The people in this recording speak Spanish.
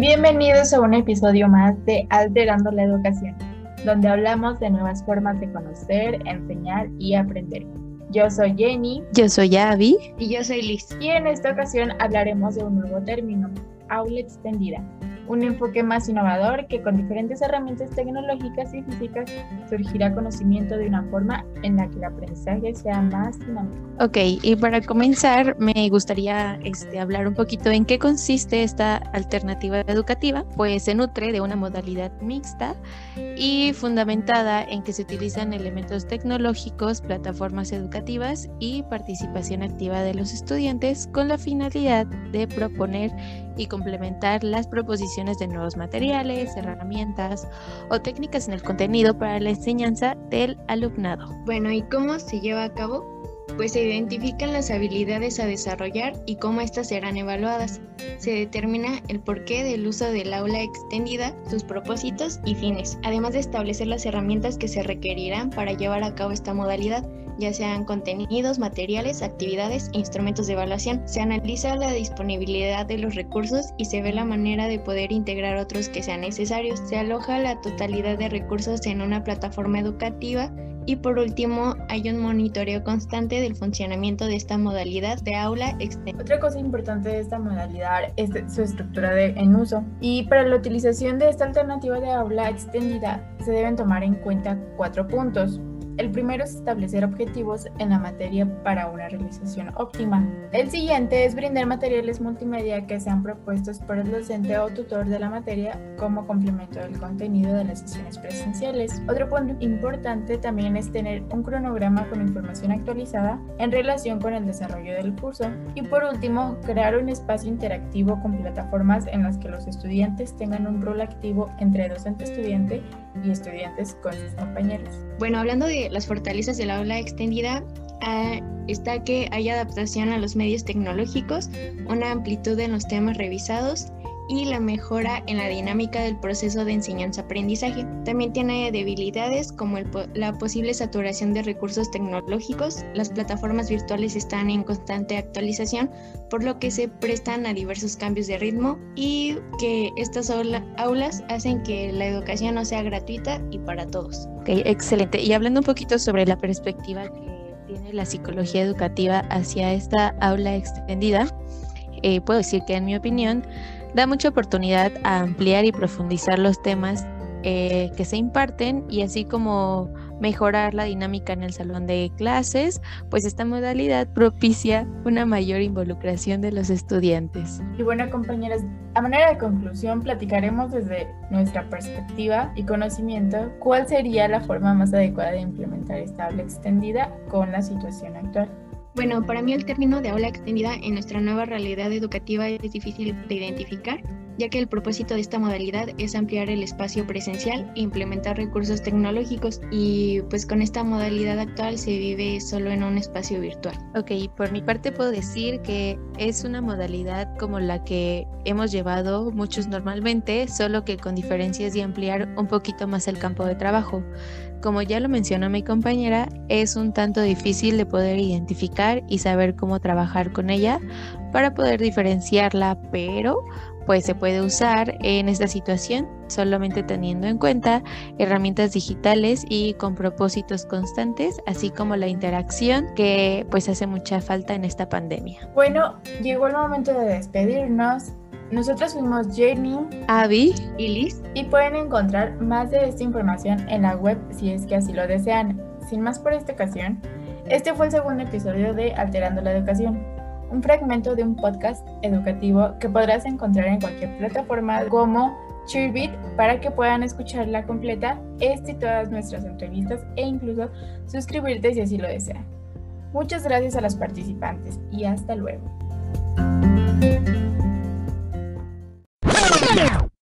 Bienvenidos a un episodio más de Alterando la Educación, donde hablamos de nuevas formas de conocer, enseñar y aprender. Yo soy Jenny. Yo soy Abby. Y yo soy Liz. Y en esta ocasión hablaremos de un nuevo término, aula extendida, un enfoque más innovador que con diferentes herramientas tecnológicas y físicas surgirá conocimiento de una forma en la que el aprendizaje sea más dinámico. Ok, y para comenzar me gustaría este, hablar un poquito en qué consiste esta alternativa educativa, pues se nutre de una modalidad mixta y fundamentada en que se utilizan elementos tecnológicos, plataformas educativas y participación activa de los estudiantes con la finalidad de proponer y complementar las proposiciones de nuevos materiales, herramientas o técnicas en el contenido para la enseñanza del alumnado. Bueno, ¿y cómo se lleva a cabo? Pues se identifican las habilidades a desarrollar y cómo éstas serán evaluadas. Se determina el porqué del uso del aula extendida, sus propósitos y fines, además de establecer las herramientas que se requerirán para llevar a cabo esta modalidad, ya sean contenidos, materiales, actividades e instrumentos de evaluación. Se analiza la disponibilidad de los recursos y se ve la manera de poder integrar otros que sean necesarios. Se aloja la totalidad de recursos en una plataforma educativa y por último, hay un monitoreo constante del funcionamiento de esta modalidad de aula extendida. Otra cosa importante de esta modalidad es su estructura de, en uso. Y para la utilización de esta alternativa de aula extendida se deben tomar en cuenta cuatro puntos. El primero es establecer objetivos en la materia para una realización óptima. El siguiente es brindar materiales multimedia que sean propuestos por el docente o tutor de la materia como complemento del contenido de las sesiones presenciales. Otro punto importante también es tener un cronograma con información actualizada en relación con el desarrollo del curso. Y por último, crear un espacio interactivo con plataformas en las que los estudiantes tengan un rol activo entre docente-estudiante y estudiantes con sus compañeros. Bueno, hablando de las fortalezas del aula extendida ah, está que hay adaptación a los medios tecnológicos, una amplitud en los temas revisados y la mejora en la dinámica del proceso de enseñanza-aprendizaje. También tiene debilidades como la posible saturación de recursos tecnológicos. Las plataformas virtuales están en constante actualización, por lo que se prestan a diversos cambios de ritmo y que estas aulas hacen que la educación no sea gratuita y para todos. Ok, excelente. Y hablando un poquito sobre la perspectiva que tiene la psicología educativa hacia esta aula extendida, eh, puedo decir que en mi opinión, da mucha oportunidad a ampliar y profundizar los temas eh, que se imparten y así como mejorar la dinámica en el salón de clases, pues esta modalidad propicia una mayor involucración de los estudiantes. Y bueno, compañeras, a manera de conclusión, platicaremos desde nuestra perspectiva y conocimiento cuál sería la forma más adecuada de implementar esta aula extendida con la situación actual. Bueno, para mí el término de aula extendida en nuestra nueva realidad educativa es difícil de identificar, ya que el propósito de esta modalidad es ampliar el espacio presencial e implementar recursos tecnológicos y pues con esta modalidad actual se vive solo en un espacio virtual. Ok, por mi parte puedo decir que es una modalidad como la que hemos llevado muchos normalmente, solo que con diferencias de ampliar un poquito más el campo de trabajo. Como ya lo mencionó mi compañera, es un tanto difícil de poder identificar y saber cómo trabajar con ella para poder diferenciarla, pero pues se puede usar en esta situación solamente teniendo en cuenta herramientas digitales y con propósitos constantes, así como la interacción que pues hace mucha falta en esta pandemia. Bueno, llegó el momento de despedirnos. Nosotros fuimos Jenny, Abby y Liz y pueden encontrar más de esta información en la web si es que así lo desean. Sin más por esta ocasión, este fue el segundo episodio de Alterando la Educación, un fragmento de un podcast educativo que podrás encontrar en cualquier plataforma como Cheerbit para que puedan escucharla completa, este y todas nuestras entrevistas e incluso suscribirte si así lo desean. Muchas gracias a los participantes y hasta luego.